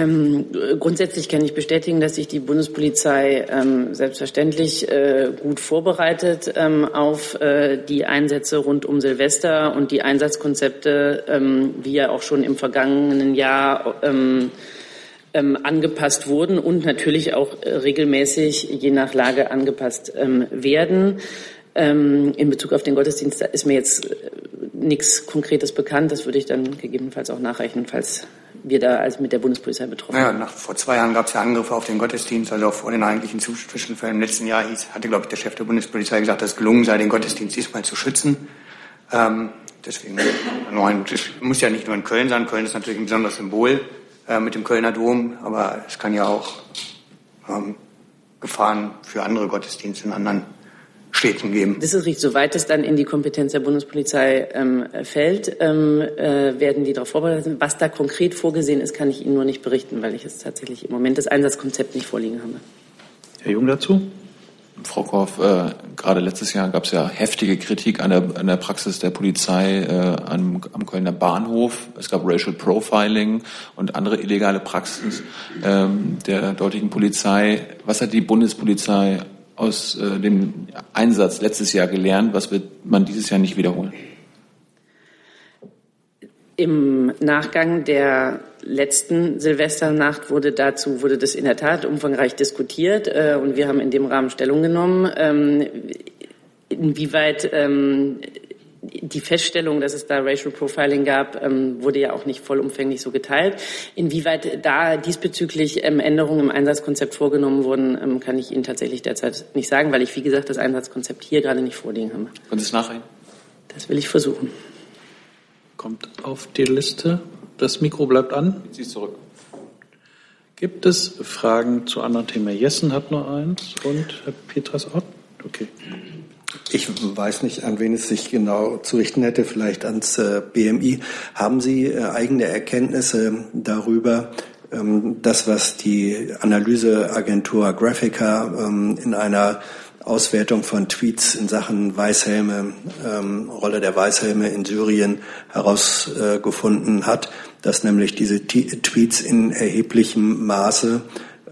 Ähm, grundsätzlich kann ich bestätigen, dass sich die Bundespolizei ähm, selbstverständlich äh, gut vorbereitet ähm, auf äh, die Einsätze rund um Silvester und die Einsatzkonzepte, ähm, wie ja auch schon im vergangenen Jahr ähm, ähm, angepasst wurden und natürlich auch äh, regelmäßig je nach Lage angepasst werden. in Bezug auf den Gottesdienst ist mir jetzt äh, nichts Konkretes bekannt. Das würde ich dann gegebenenfalls auch nachreichen, falls wir da als mit der Bundespolizei betroffen ja, nach, vor zwei Jahren gab es ja Angriffe auf den Gottesdienst, also auch vor den eigentlichen Zwischenfällen. Im letzten Jahr hieß, hatte, glaube ich, der Chef der Bundespolizei gesagt, dass es gelungen sei, den Gottesdienst diesmal zu schützen. Ähm, deswegen, das muss ja nicht nur in Köln sein. Köln ist natürlich ein besonderes Symbol äh, mit dem Kölner Dom, aber es kann ja auch ähm, Gefahren für andere Gottesdienste in anderen Städten geben. Das ist richtig. Soweit es dann in die Kompetenz der Bundespolizei ähm, fällt, ähm, äh, werden die darauf vorbereitet. Was da konkret vorgesehen ist, kann ich Ihnen nur nicht berichten, weil ich es tatsächlich im Moment das Einsatzkonzept nicht vorliegen habe. Herr Jung dazu? Frau Korff, äh, gerade letztes Jahr gab es ja heftige Kritik an der, an der Praxis der Polizei äh, am, am Kölner Bahnhof. Es gab Racial Profiling und andere illegale Praxis ähm, der dortigen Polizei. Was hat die Bundespolizei aus äh, dem Einsatz letztes Jahr gelernt? Was wird man dieses Jahr nicht wiederholen? Im Nachgang der letzten Silvesternacht wurde dazu wurde das in der Tat umfangreich diskutiert äh, und wir haben in dem Rahmen Stellung genommen. Ähm, inwieweit ähm, die Feststellung, dass es da Racial Profiling gab, ähm, wurde ja auch nicht vollumfänglich so geteilt. Inwieweit da diesbezüglich ähm, Änderungen im Einsatzkonzept vorgenommen wurden, ähm, kann ich Ihnen tatsächlich derzeit nicht sagen, weil ich, wie gesagt, das Einsatzkonzept hier gerade nicht vorliegen habe. Können Sie es nachreichen? Das will ich versuchen. Kommt auf die Liste. Das Mikro bleibt an. Sie zurück. Gibt es Fragen zu anderen Themen? Jessen hat nur eins und Herr Petras auch. Okay. Ich weiß nicht, an wen es sich genau zu richten hätte, vielleicht ans äh, BMI. Haben Sie äh, eigene Erkenntnisse darüber, ähm, das, was die Analyseagentur Graphica ähm, in einer Auswertung von Tweets in Sachen Weißhelme, ähm, Rolle der Weißhelme in Syrien herausgefunden hat, dass nämlich diese Tweets in erheblichem Maße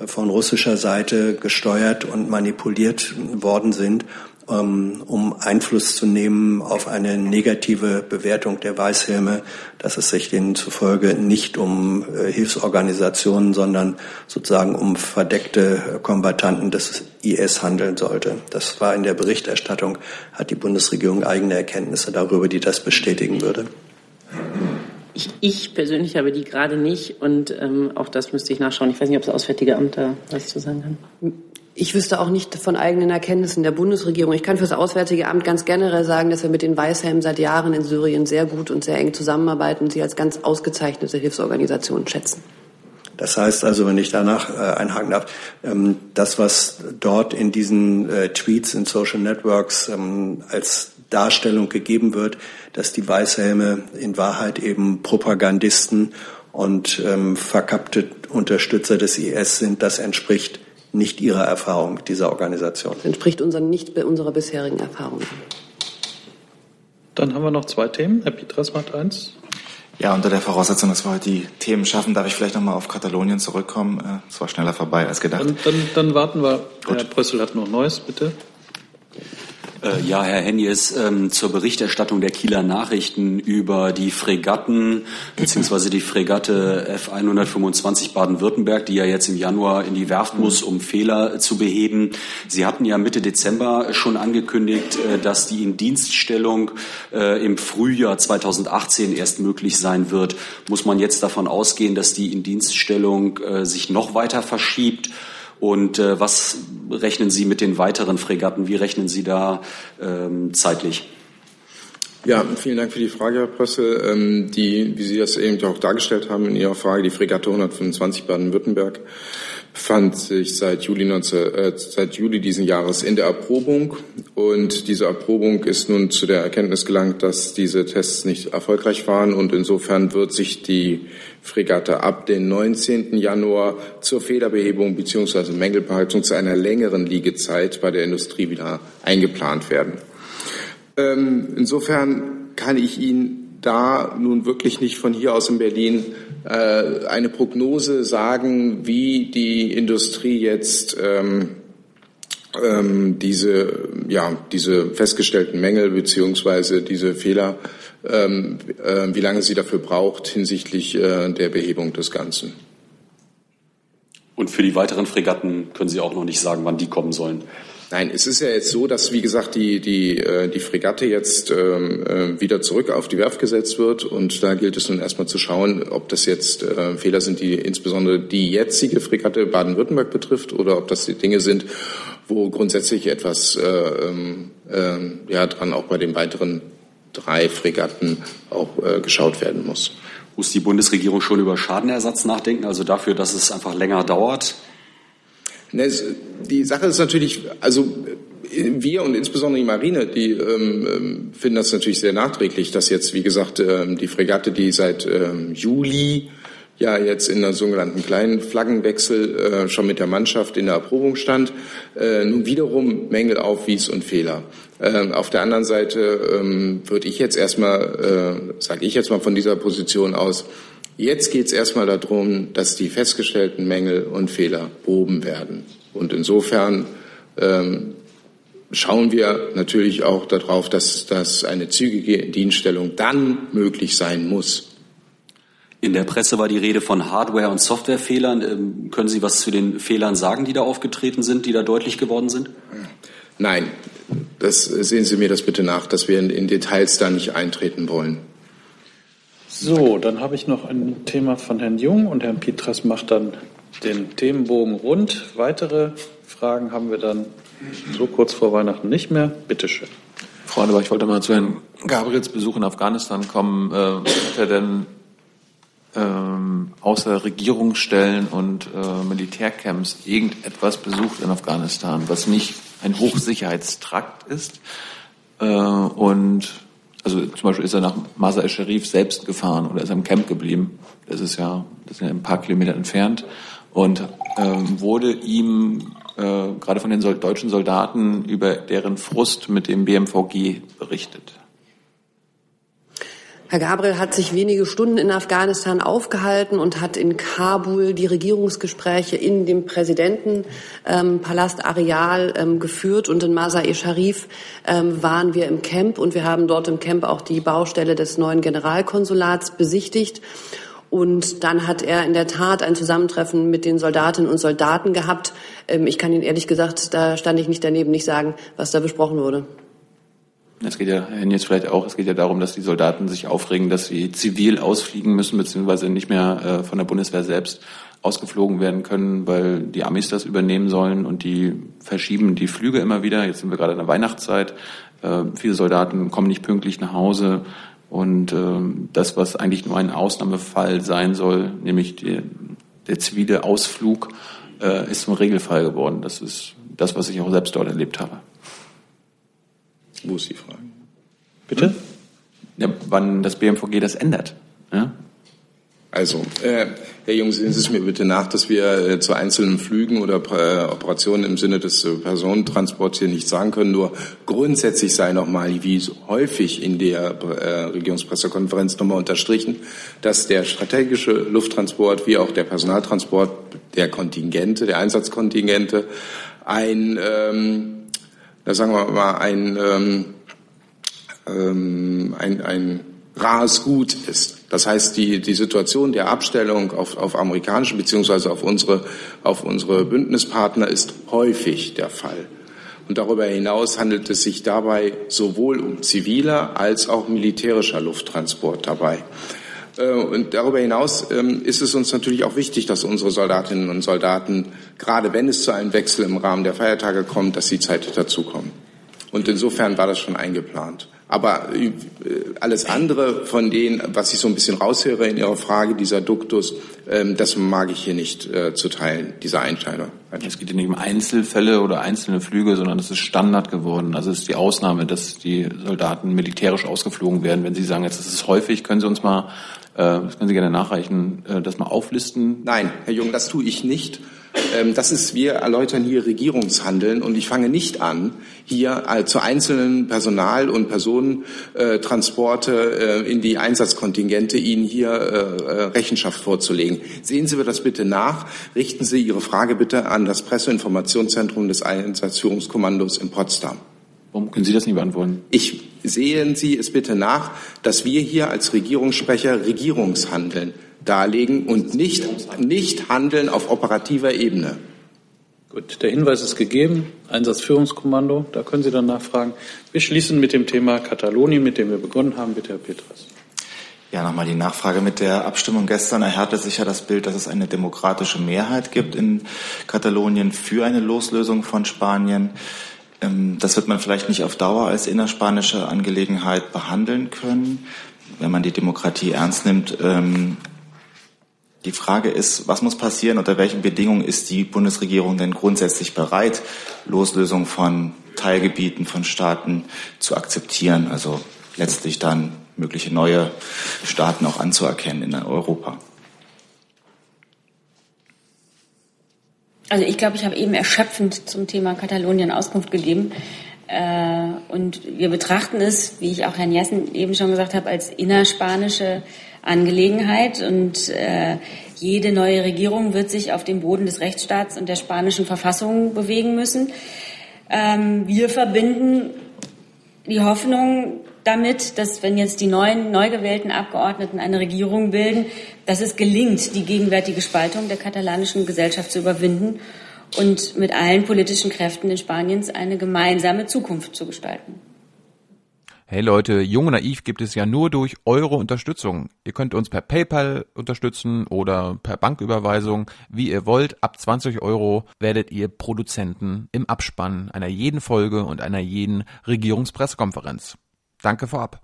äh, von russischer Seite gesteuert und manipuliert worden sind um Einfluss zu nehmen auf eine negative Bewertung der Weißhelme, dass es sich denen zufolge nicht um äh, Hilfsorganisationen, sondern sozusagen um verdeckte Kombattanten des IS handeln sollte. Das war in der Berichterstattung, hat die Bundesregierung eigene Erkenntnisse darüber, die das bestätigen würde. Ich, ich persönlich habe die gerade nicht und ähm, auch das müsste ich nachschauen. Ich weiß nicht, ob das Auswärtige Amt da was zu sagen kann. Ich wüsste auch nicht von eigenen Erkenntnissen der Bundesregierung. Ich kann für das Auswärtige Amt ganz generell sagen, dass wir mit den Weißhelmen seit Jahren in Syrien sehr gut und sehr eng zusammenarbeiten und sie als ganz ausgezeichnete Hilfsorganisation schätzen. Das heißt also, wenn ich danach äh, einhaken darf, ähm, das, was dort in diesen äh, Tweets in Social Networks ähm, als Darstellung gegeben wird, dass die Weißhelme in Wahrheit eben Propagandisten und ähm, verkappte Unterstützer des IS sind, das entspricht nicht Ihrer Erfahrung mit dieser Organisation. Das entspricht unseren, nicht unserer bisherigen Erfahrung. Dann haben wir noch zwei Themen. Herr Pietras macht eins. Ja, unter der Voraussetzung, dass wir heute die Themen schaffen, darf ich vielleicht noch mal auf Katalonien zurückkommen. Äh, es war schneller vorbei als gedacht. Dann, dann, dann warten wir. Gut. Herr Brüssel hat noch Neues, bitte. Äh, ja, Herr Hennies, ähm, zur Berichterstattung der Kieler Nachrichten über die Fregatten beziehungsweise die Fregatte F125 Baden-Württemberg, die ja jetzt im Januar in die Werft muss, um Fehler zu beheben. Sie hatten ja Mitte Dezember schon angekündigt, äh, dass die Indienststellung äh, im Frühjahr 2018 erst möglich sein wird. Muss man jetzt davon ausgehen, dass die Indienststellung äh, sich noch weiter verschiebt? Und äh, was rechnen Sie mit den weiteren Fregatten? Wie rechnen Sie da ähm, zeitlich? Ja, vielen Dank für die Frage, Herr Prössel. Ähm, die, wie Sie das eben auch dargestellt haben in Ihrer Frage, die Fregatte 125 Baden-Württemberg befand sich seit Juli, 19, äh, seit Juli diesen Jahres in der Erprobung. Und diese Erprobung ist nun zu der Erkenntnis gelangt, dass diese Tests nicht erfolgreich waren. Und insofern wird sich die Fregatte ab dem 19. Januar zur Federbehebung bzw. Mängelbehaltung zu einer längeren Liegezeit bei der Industrie wieder eingeplant werden. Ähm, insofern kann ich Ihnen da nun wirklich nicht von hier aus in Berlin äh, eine Prognose sagen, wie die Industrie jetzt ähm, ähm, diese, ja, diese festgestellten Mängel beziehungsweise diese Fehler, ähm, äh, wie lange sie dafür braucht hinsichtlich äh, der Behebung des Ganzen. Und für die weiteren Fregatten können Sie auch noch nicht sagen, wann die kommen sollen. Nein, es ist ja jetzt so, dass, wie gesagt, die, die, äh, die Fregatte jetzt ähm, äh, wieder zurück auf die Werft gesetzt wird. Und da gilt es nun erstmal zu schauen, ob das jetzt äh, Fehler sind, die insbesondere die jetzige Fregatte Baden-Württemberg betrifft oder ob das die Dinge sind, wo grundsätzlich etwas äh, äh, ja, dran auch bei den weiteren drei Fregatten auch geschaut werden muss. Muss die Bundesregierung schon über Schadenersatz nachdenken, also dafür, dass es einfach länger dauert? Ne, die Sache ist natürlich, also wir und insbesondere die Marine, die ähm, ähm, finden das natürlich sehr nachträglich, dass jetzt, wie gesagt, ähm, die Fregatte, die seit ähm, Juli ja jetzt in der sogenannten kleinen Flaggenwechsel äh, schon mit der Mannschaft in der Erprobung stand, äh, nun wiederum Mängel aufwies und Fehler. Ähm, auf der anderen Seite ähm, würde ich jetzt erstmal, äh, sage ich jetzt mal von dieser Position aus, Jetzt geht es erstmal darum, dass die festgestellten Mängel und Fehler behoben werden. Und insofern ähm, schauen wir natürlich auch darauf, dass, dass eine zügige Dienststellung dann möglich sein muss. In der Presse war die Rede von Hardware- und Softwarefehlern. Ähm, können Sie was zu den Fehlern sagen, die da aufgetreten sind, die da deutlich geworden sind? Nein, das sehen Sie mir das bitte nach, dass wir in, in Details da nicht eintreten wollen. So, dann habe ich noch ein Thema von Herrn Jung und Herrn Pietras macht dann den Themenbogen rund. Weitere Fragen haben wir dann so kurz vor Weihnachten nicht mehr. Bitte schön. Frau Adebar, ich wollte mal zu Herrn Gabriels Besuch in Afghanistan kommen. Äh, hat er denn ähm, außer Regierungsstellen und äh, Militärcamps irgendetwas besucht in Afghanistan, was nicht ein Hochsicherheitstrakt ist? Äh, und also zum Beispiel ist er nach Masa el-Sharif selbst gefahren oder ist im Camp geblieben. Das ist ja, das ist ja ein paar Kilometer entfernt. Und ähm, wurde ihm äh, gerade von den Sol deutschen Soldaten über deren Frust mit dem BMVG berichtet. Herr Gabriel hat sich wenige Stunden in Afghanistan aufgehalten und hat in Kabul die Regierungsgespräche in dem Präsidentenpalast ähm, Areal ähm, geführt und in Masar-e Sharif ähm, waren wir im Camp und wir haben dort im Camp auch die Baustelle des neuen Generalkonsulats besichtigt. Und dann hat er in der Tat ein Zusammentreffen mit den Soldatinnen und Soldaten gehabt. Ähm, ich kann Ihnen ehrlich gesagt, da stand ich nicht daneben, nicht sagen, was da besprochen wurde. Es geht ja, Herr jetzt vielleicht auch, es geht ja darum, dass die Soldaten sich aufregen, dass sie zivil ausfliegen müssen, beziehungsweise nicht mehr äh, von der Bundeswehr selbst ausgeflogen werden können, weil die Amis das übernehmen sollen und die verschieben die Flüge immer wieder. Jetzt sind wir gerade in der Weihnachtszeit. Äh, viele Soldaten kommen nicht pünktlich nach Hause. Und äh, das, was eigentlich nur ein Ausnahmefall sein soll, nämlich die, der zivile Ausflug, äh, ist zum Regelfall geworden. Das ist das, was ich auch selbst dort erlebt habe. Wo ist die Frage? Bitte? Ja, wann das BMVG das ändert. Ja? Also, äh, Herr Jung, sehen Sie es mir bitte nach, dass wir äh, zu einzelnen Flügen oder äh, Operationen im Sinne des äh, Personentransports hier nichts sagen können. Nur grundsätzlich sei nochmal, wie häufig in der äh, Regierungspressekonferenz nochmal unterstrichen, dass der strategische Lufttransport wie auch der Personaltransport der Kontingente, der Einsatzkontingente ein ähm, na, sagen wir mal, ein, ähm, ähm, ein, ein rares Gut ist. Das heißt, die, die Situation der Abstellung auf, auf amerikanische beziehungsweise auf unsere, auf unsere Bündnispartner ist häufig der Fall. Und darüber hinaus handelt es sich dabei sowohl um ziviler als auch militärischer Lufttransport dabei. Äh, und darüber hinaus ähm, ist es uns natürlich auch wichtig, dass unsere Soldatinnen und Soldaten, gerade wenn es zu einem Wechsel im Rahmen der Feiertage kommt, dass sie zeitig dazukommen. Und insofern war das schon eingeplant. Aber äh, alles andere von denen, was ich so ein bisschen raushöre in Ihrer Frage, dieser Duktus, das mag ich hier nicht äh, zu teilen, diese Einteilung. Es geht hier nicht um Einzelfälle oder einzelne Flüge, sondern es ist Standard geworden. Also es ist die Ausnahme, dass die Soldaten militärisch ausgeflogen werden. Wenn Sie sagen, jetzt ist es häufig, können Sie uns mal, äh, das können Sie gerne nachreichen, das mal auflisten? Nein, Herr Jung, das tue ich nicht. Ähm, das ist, wir erläutern hier Regierungshandeln und ich fange nicht an, hier äh, zu einzelnen Personal- und Personentransporte äh, in die Einsatzkontingente Ihnen hier äh, Rechenschaft vorzulegen. Sehen Sie mir das bitte nach. Richten Sie Ihre Frage bitte an das Presseinformationszentrum des Einsatzführungskommandos in Potsdam. Warum können Sie das nicht beantworten? Ich sehen Sie es bitte nach, dass wir hier als Regierungssprecher Regierungshandeln darlegen und nicht, nicht handeln auf operativer Ebene. Gut, der Hinweis ist gegeben. Einsatzführungskommando, da können Sie dann nachfragen. Wir schließen mit dem Thema Katalonien, mit dem wir begonnen haben. Bitte, Herr Petras. Ja, nochmal die Nachfrage mit der Abstimmung gestern erhärte sich ja das Bild, dass es eine demokratische Mehrheit gibt in Katalonien für eine Loslösung von Spanien. Ähm, das wird man vielleicht nicht auf Dauer als innerspanische Angelegenheit behandeln können, wenn man die Demokratie ernst nimmt. Die Frage ist, was muss passieren, unter welchen Bedingungen ist die Bundesregierung denn grundsätzlich bereit, Loslösung von Teilgebieten von Staaten zu akzeptieren, also letztlich dann mögliche neue Staaten auch anzuerkennen in Europa? Also ich glaube, ich habe eben erschöpfend zum Thema Katalonien Auskunft gegeben. Äh, und wir betrachten es, wie ich auch Herrn Jessen eben schon gesagt habe, als innerspanische Angelegenheit und äh, jede neue Regierung wird sich auf dem Boden des Rechtsstaats und der spanischen Verfassung bewegen müssen. Ähm, wir verbinden die Hoffnung damit, dass wenn jetzt die neuen, neu gewählten Abgeordneten eine Regierung bilden, dass es gelingt, die gegenwärtige Spaltung der katalanischen Gesellschaft zu überwinden und mit allen politischen Kräften in Spaniens eine gemeinsame Zukunft zu gestalten. Hey Leute, Jung und Naiv gibt es ja nur durch eure Unterstützung. Ihr könnt uns per PayPal unterstützen oder per Banküberweisung, wie ihr wollt. Ab 20 Euro werdet ihr Produzenten im Abspann einer jeden Folge und einer jeden Regierungspressekonferenz. Danke vorab.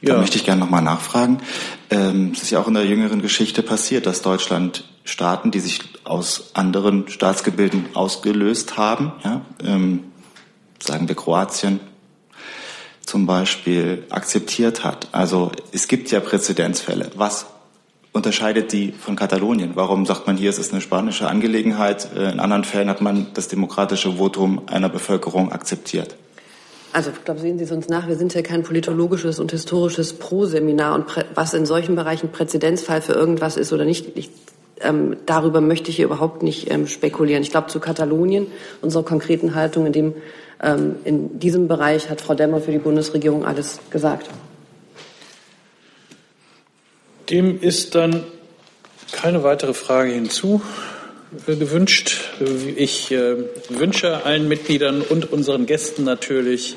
Ja. Da möchte ich gerne nochmal nachfragen. Ähm, es ist ja auch in der jüngeren Geschichte passiert, dass Deutschland Staaten, die sich aus anderen Staatsgebilden ausgelöst haben, ja, ähm, sagen wir Kroatien, zum Beispiel akzeptiert hat. Also es gibt ja Präzedenzfälle. Was unterscheidet die von Katalonien? Warum sagt man hier, es ist eine spanische Angelegenheit? Äh, in anderen Fällen hat man das demokratische Votum einer Bevölkerung akzeptiert. Also ich glaube, sehen Sie es uns nach, wir sind ja kein politologisches und historisches Pro-Seminar und was in solchen Bereichen Präzedenzfall für irgendwas ist oder nicht, ich, ähm, darüber möchte ich hier überhaupt nicht ähm, spekulieren. Ich glaube, zu Katalonien, unserer konkreten Haltung in dem in diesem Bereich hat Frau Demmer für die Bundesregierung alles gesagt. Dem ist dann keine weitere Frage hinzu äh, gewünscht. Ich äh, wünsche allen Mitgliedern und unseren Gästen natürlich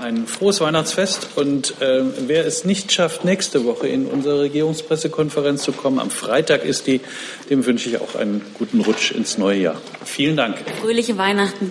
ein frohes Weihnachtsfest. Und äh, wer es nicht schafft, nächste Woche in unsere Regierungspressekonferenz zu kommen, am Freitag ist die, dem wünsche ich auch einen guten Rutsch ins neue Jahr. Vielen Dank. Fröhliche Weihnachten.